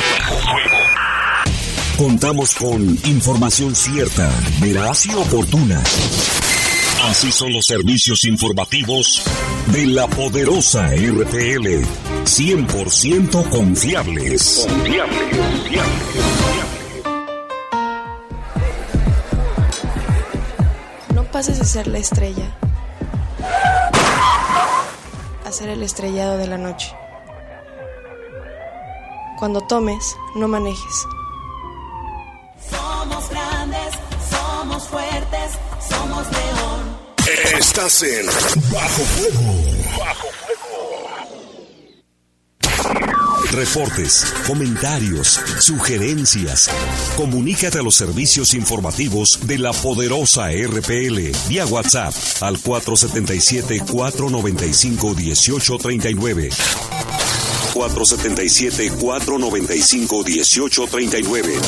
Contamos con información cierta, veraz y oportuna. Así son los servicios informativos de la poderosa RPL. 100% confiables. Confiables, No pases a ser la estrella. A ser el estrellado de la noche. Cuando tomes, no manejes. Somos grandes, somos fuertes, somos león. Estás en Bajo Fuego. Bajo Reportes, comentarios, sugerencias. Comunícate a los servicios informativos de la poderosa RPL vía WhatsApp al 477-495-1839. 477-495-1839.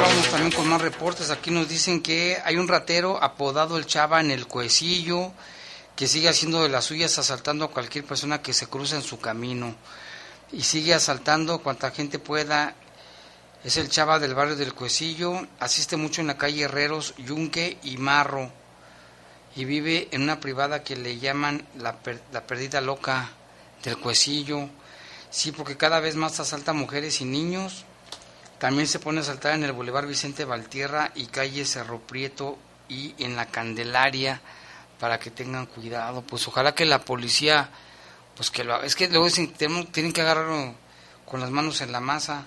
Vamos también con más reportes. Aquí nos dicen que hay un ratero apodado el Chava en el Cuecillo que sigue haciendo de las suyas asaltando a cualquier persona que se cruza en su camino y sigue asaltando cuanta gente pueda. Es el Chava del barrio del Cuecillo, asiste mucho en la calle Herreros, Yunque y Marro y vive en una privada que le llaman la, per- la perdida loca del Cuecillo. Sí, porque cada vez más asalta mujeres y niños. También se pone a saltar en el Boulevard Vicente Valtierra y calle Cerro Prieto y en la Candelaria para que tengan cuidado. Pues ojalá que la policía, pues que lo. Es que luego dicen, tienen que agarrarlo con las manos en la masa,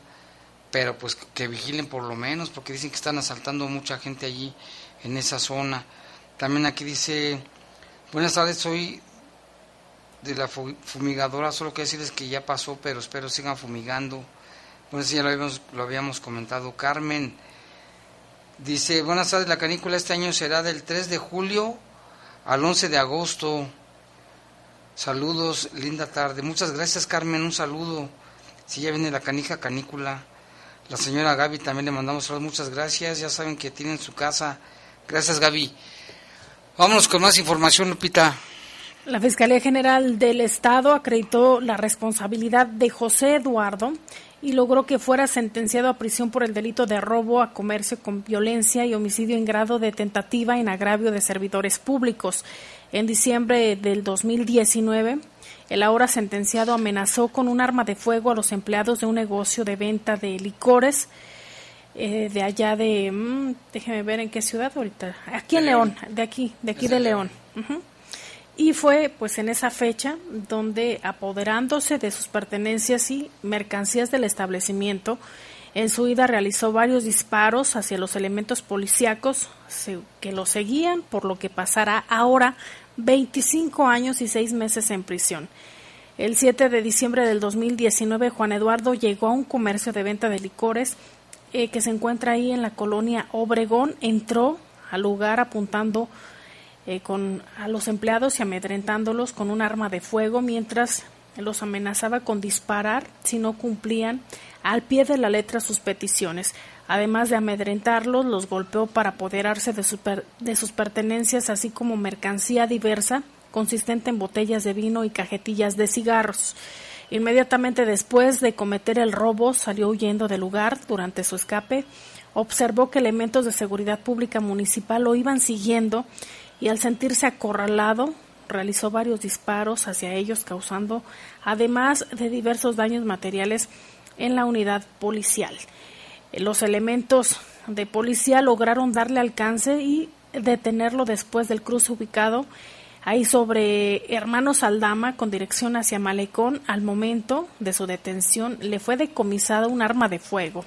pero pues que vigilen por lo menos, porque dicen que están asaltando mucha gente allí en esa zona. También aquí dice, buenas tardes, soy de la fu- fumigadora, solo quiero decirles que ya pasó, pero espero sigan fumigando. Bueno, sí, ya lo habíamos, lo habíamos comentado. Carmen dice, buenas tardes, la canícula este año será del 3 de julio al 11 de agosto. Saludos, linda tarde. Muchas gracias, Carmen, un saludo. Si ya viene la canija canícula. La señora Gaby también le mandamos saludos, muchas gracias. Ya saben que tienen su casa. Gracias, Gaby. Vámonos con más información, Lupita. La Fiscalía General del Estado acreditó la responsabilidad de José Eduardo y logró que fuera sentenciado a prisión por el delito de robo a comercio con violencia y homicidio en grado de tentativa en agravio de servidores públicos. En diciembre del 2019, el ahora sentenciado amenazó con un arma de fuego a los empleados de un negocio de venta de licores eh, de allá de, mm, déjeme ver en qué ciudad ahorita, aquí en León, de aquí, de aquí de León. Y fue pues en esa fecha donde apoderándose de sus pertenencias y mercancías del establecimiento, en su ida realizó varios disparos hacia los elementos policíacos que lo seguían, por lo que pasará ahora 25 años y 6 meses en prisión. El 7 de diciembre del 2019, Juan Eduardo llegó a un comercio de venta de licores eh, que se encuentra ahí en la colonia Obregón. Entró al lugar apuntando eh, con, a los empleados y amedrentándolos con un arma de fuego mientras los amenazaba con disparar si no cumplían al pie de la letra sus peticiones. Además de amedrentarlos, los golpeó para apoderarse de, su per- de sus pertenencias, así como mercancía diversa consistente en botellas de vino y cajetillas de cigarros. Inmediatamente después de cometer el robo, salió huyendo del lugar. Durante su escape, observó que elementos de seguridad pública municipal lo iban siguiendo y al sentirse acorralado, realizó varios disparos hacia ellos, causando además de diversos daños materiales en la unidad policial. Los elementos de policía lograron darle alcance y detenerlo después del cruce ubicado ahí sobre Hermanos Aldama con dirección hacia Malecón. Al momento de su detención le fue decomisada un arma de fuego.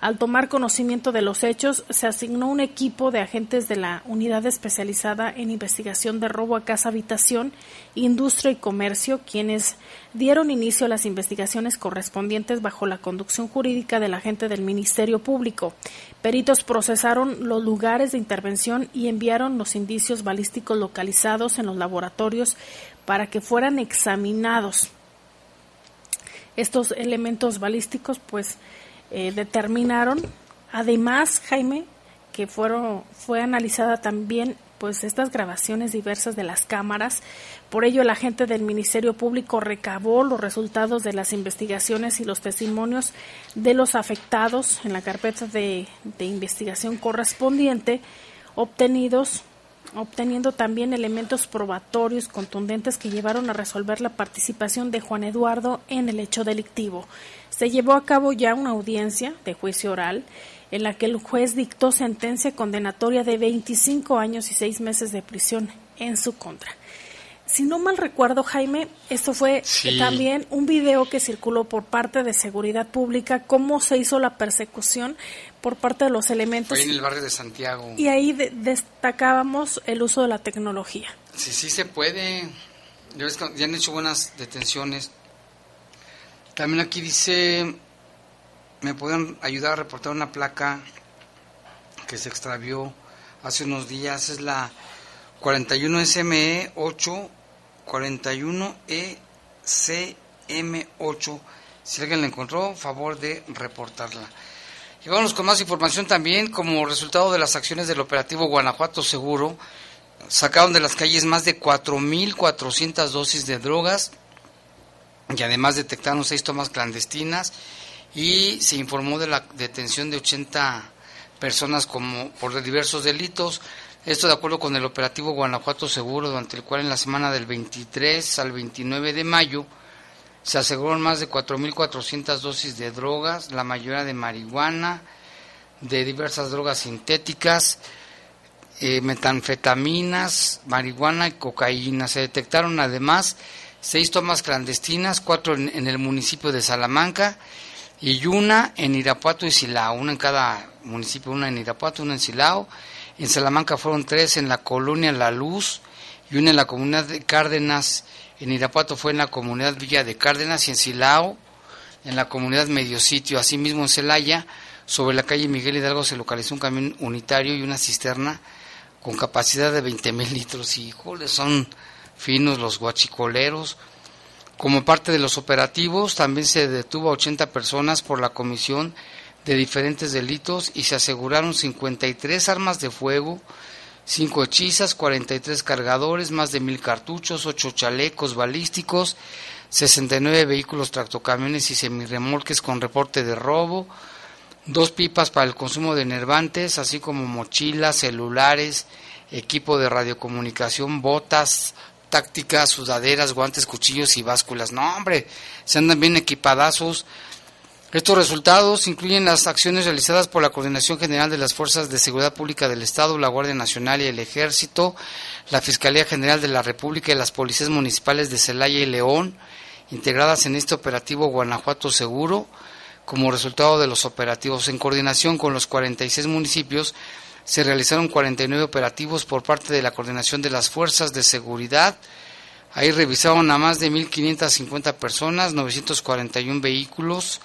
Al tomar conocimiento de los hechos, se asignó un equipo de agentes de la Unidad Especializada en Investigación de Robo a Casa Habitación, Industria y Comercio, quienes dieron inicio a las investigaciones correspondientes bajo la conducción jurídica del agente del Ministerio Público. Peritos procesaron los lugares de intervención y enviaron los indicios balísticos localizados en los laboratorios para que fueran examinados. Estos elementos balísticos, pues, eh, determinaron, además, Jaime, que fueron fue analizada también pues estas grabaciones diversas de las cámaras. Por ello, el agente del Ministerio Público recabó los resultados de las investigaciones y los testimonios de los afectados en la carpeta de, de investigación correspondiente, obtenidos obteniendo también elementos probatorios contundentes que llevaron a resolver la participación de Juan Eduardo en el hecho delictivo. Se llevó a cabo ya una audiencia de juicio oral en la que el juez dictó sentencia condenatoria de 25 años y 6 meses de prisión en su contra. Si no mal recuerdo, Jaime, esto fue también un video que circuló por parte de Seguridad Pública, cómo se hizo la persecución por parte de los elementos. Fue en el barrio de Santiago. Y ahí destacábamos el uso de la tecnología. Sí, sí se puede. Ya han hecho buenas detenciones. También aquí dice, me pueden ayudar a reportar una placa que se extravió hace unos días. Es la 41 SME 8 41 ECM 8. Si alguien la encontró, favor de reportarla. Y vamos con más información también, como resultado de las acciones del operativo Guanajuato Seguro, sacaron de las calles más de 4.400 dosis de drogas y además detectaron seis tomas clandestinas y se informó de la detención de 80 personas como por diversos delitos. Esto de acuerdo con el operativo Guanajuato Seguro, durante el cual en la semana del 23 al 29 de mayo se aseguraron más de 4.400 dosis de drogas, la mayoría de marihuana, de diversas drogas sintéticas, eh, metanfetaminas, marihuana y cocaína. Se detectaron además seis tomas clandestinas, cuatro en, en, el municipio de Salamanca y una en Irapuato y Silao, una en cada municipio, una en Irapuato, una en Silao en Salamanca fueron tres en la colonia La Luz y una en la comunidad de Cárdenas. En Irapuato fue en la comunidad Villa de Cárdenas y en Silao en la comunidad Medio Sitio. Asimismo en Celaya, sobre la calle Miguel Hidalgo se localizó un camión unitario y una cisterna con capacidad de 20 mil litros. Y son finos los guachicoleros. Como parte de los operativos, también se detuvo a 80 personas por la comisión de diferentes delitos y se aseguraron 53 armas de fuego, 5 hechizas, 43 cargadores, más de mil cartuchos, 8 chalecos balísticos, 69 vehículos tractocamiones y semirremolques con reporte de robo, dos pipas para el consumo de enervantes, así como mochilas, celulares, equipo de radiocomunicación, botas, tácticas, sudaderas, guantes, cuchillos y básculas. No, hombre, se andan bien equipadazos. Estos resultados incluyen las acciones realizadas por la Coordinación General de las Fuerzas de Seguridad Pública del Estado, la Guardia Nacional y el Ejército, la Fiscalía General de la República y las policías municipales de Celaya y León, integradas en este operativo Guanajuato Seguro, como resultado de los operativos en coordinación con los 46 municipios, se realizaron 49 operativos por parte de la Coordinación de las Fuerzas de Seguridad. Ahí revisaron a más de 1.550 personas, 941 vehículos,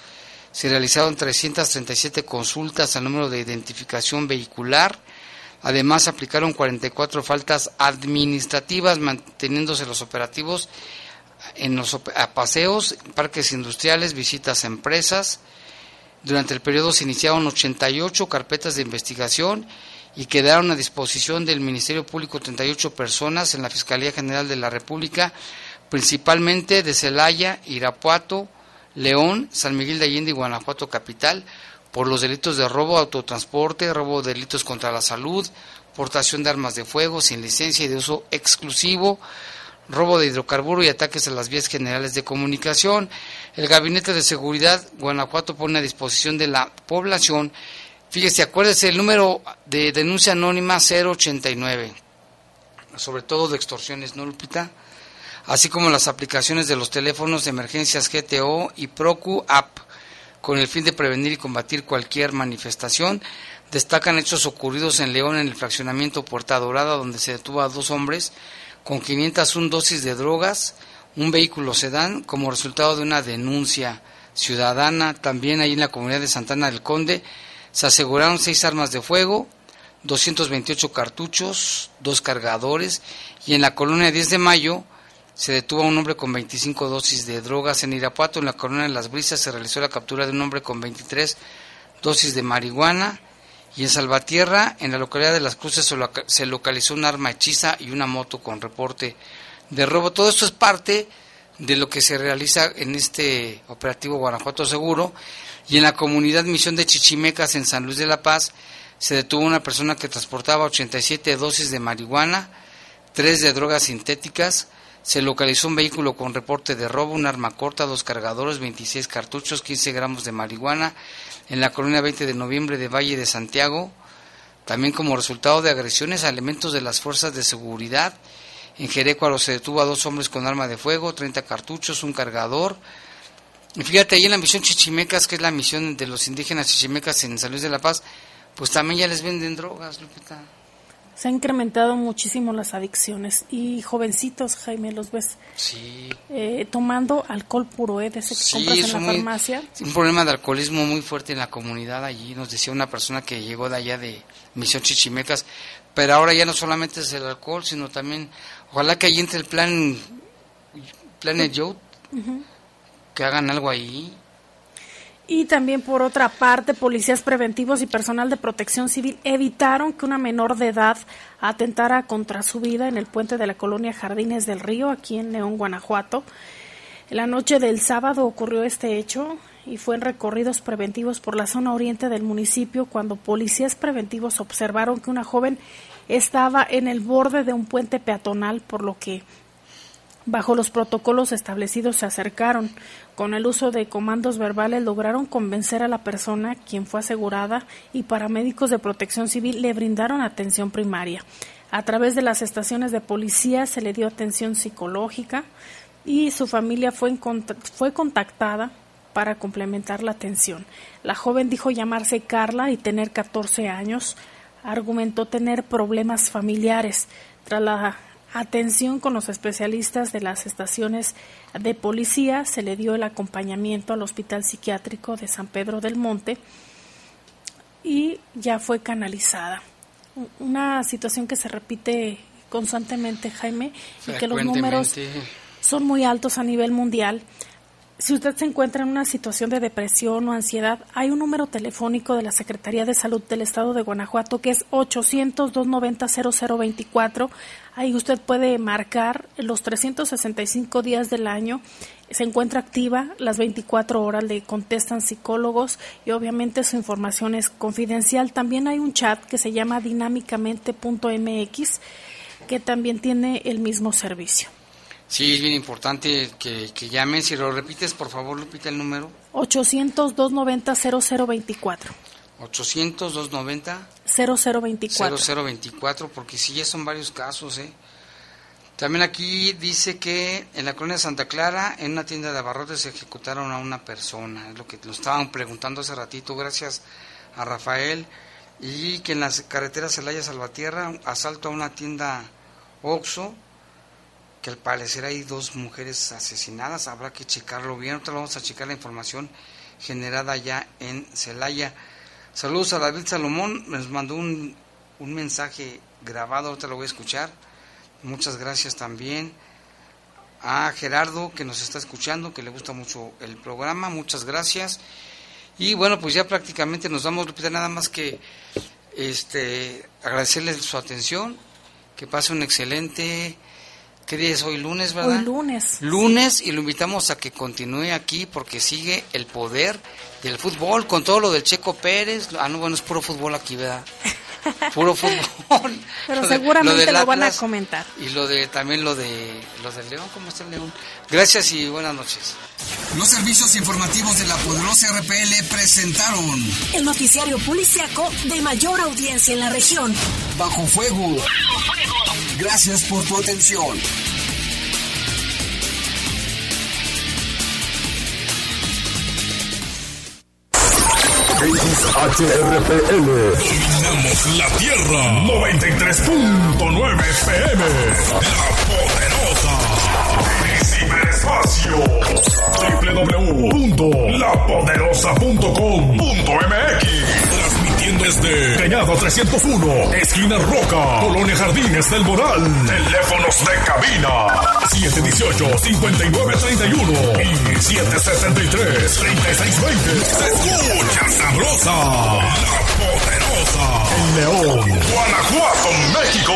se realizaron 337 consultas al número de identificación vehicular. Además, aplicaron 44 faltas administrativas, manteniéndose los operativos en los paseos, parques industriales, visitas a empresas. Durante el periodo se iniciaron 88 carpetas de investigación y quedaron a disposición del Ministerio Público 38 personas en la Fiscalía General de la República, principalmente de Celaya, Irapuato, León, San Miguel de Allende y Guanajuato Capital por los delitos de robo, autotransporte, robo de delitos contra la salud, portación de armas de fuego sin licencia y de uso exclusivo, robo de hidrocarburo y ataques a las vías generales de comunicación. El Gabinete de Seguridad Guanajuato pone a disposición de la población, fíjese, acuérdese el número de denuncia anónima 089, sobre todo de extorsiones, ¿no, Lupita? Así como las aplicaciones de los teléfonos de emergencias GTO y Procu App, con el fin de prevenir y combatir cualquier manifestación. Destacan hechos ocurridos en León en el fraccionamiento Puerta Dorada, donde se detuvo a dos hombres con 501 dosis de drogas, un vehículo sedán, como resultado de una denuncia ciudadana. También ahí en la comunidad de Santana del Conde se aseguraron seis armas de fuego, 228 cartuchos, dos cargadores, y en la colonia 10 de mayo se detuvo a un hombre con 25 dosis de drogas. En Irapuato, en la Corona de las Brisas, se realizó la captura de un hombre con 23 dosis de marihuana. Y en Salvatierra, en la localidad de Las Cruces, se localizó un arma hechiza y una moto con reporte de robo. Todo esto es parte de lo que se realiza en este operativo Guanajuato Seguro. Y en la comunidad Misión de Chichimecas, en San Luis de la Paz, se detuvo una persona que transportaba 87 dosis de marihuana, 3 de drogas sintéticas, se localizó un vehículo con reporte de robo, un arma corta, dos cargadores, 26 cartuchos, 15 gramos de marihuana en la colonia 20 de noviembre de Valle de Santiago, también como resultado de agresiones a elementos de las fuerzas de seguridad. En Jerecuaro se detuvo a dos hombres con arma de fuego, 30 cartuchos, un cargador. Y fíjate, ahí en la misión Chichimecas, que es la misión de los indígenas Chichimecas en San Luis de la Paz, pues también ya les venden drogas, Lupita se han incrementado muchísimo las adicciones y jovencitos, Jaime, los ves eh, tomando alcohol puro, ¿eh? De ese que compras en la farmacia. Un problema de alcoholismo muy fuerte en la comunidad allí, nos decía una persona que llegó de allá de Misión Chichimecas, pero ahora ya no solamente es el alcohol, sino también, ojalá que allí entre el plan Planet Youth, que hagan algo ahí. Y también por otra parte, policías preventivos y personal de protección civil evitaron que una menor de edad atentara contra su vida en el puente de la colonia Jardines del Río, aquí en León, Guanajuato. La noche del sábado ocurrió este hecho y fue en recorridos preventivos por la zona oriente del municipio cuando policías preventivos observaron que una joven estaba en el borde de un puente peatonal, por lo que Bajo los protocolos establecidos se acercaron. Con el uso de comandos verbales lograron convencer a la persona, quien fue asegurada, y paramédicos de protección civil le brindaron atención primaria. A través de las estaciones de policía se le dio atención psicológica y su familia fue, fue contactada para complementar la atención. La joven dijo llamarse Carla y tener 14 años. Argumentó tener problemas familiares. Tras la atención con los especialistas de las estaciones de policía, se le dio el acompañamiento al Hospital Psiquiátrico de San Pedro del Monte y ya fue canalizada. Una situación que se repite constantemente, Jaime, y que los números son muy altos a nivel mundial. Si usted se encuentra en una situación de depresión o ansiedad, hay un número telefónico de la Secretaría de Salud del Estado de Guanajuato que es 800-290-0024. Ahí usted puede marcar los 365 días del año. Se encuentra activa las 24 horas, le contestan psicólogos y obviamente su información es confidencial. También hay un chat que se llama dinámicamente.mx que también tiene el mismo servicio. Sí, es bien importante que, que llamen. Si lo repites, por favor, Lupita, el número. 800-290-0024. 800-290. 0024. 0024, porque sí, ya son varios casos, ¿eh? También aquí dice que en la colonia de Santa Clara, en una tienda de abarrotes, se ejecutaron a una persona. Es lo que lo estaban preguntando hace ratito, gracias a Rafael. Y que en las carreteras Celaya Salvatierra, asalto a una tienda Oxo, que al parecer hay dos mujeres asesinadas, habrá que checarlo bien, ahorita vamos a checar la información generada ya en Celaya. Saludos a David Salomón, nos mandó un, un mensaje grabado, ahorita lo voy a escuchar. Muchas gracias también a Gerardo que nos está escuchando, que le gusta mucho el programa, muchas gracias. Y bueno, pues ya prácticamente nos damos, Lupita, nada más que este agradecerles su atención, que pase un excelente ¿Qué día es hoy? Lunes, ¿verdad? Hoy lunes. Lunes y lo invitamos a que continúe aquí porque sigue el poder del fútbol con todo lo del Checo Pérez. Ah, no, bueno, es puro fútbol aquí, ¿verdad? Puro fútbol. Pero seguramente lo, van a comentar. Y lo de también lo de los del León, ¿cómo está el León? Gracias y buenas noches. Los servicios informativos de la poderosa RPL presentaron el noticiario policiaco de mayor audiencia en la región. Bajo fuego. Bajo fuego. Gracias por tu atención. XHRPL. Dominamos la Tierra. 93.9 FM. La poderosa. Ciberespacio. www.lapoderosa.com.mx desde Cañada 301, esquina Roca, Colonia Jardines del Moral. Teléfonos de cabina 718-5931 y 763-3620. Se escucha sabrosa, la poderosa. El León, Guanajuato, México.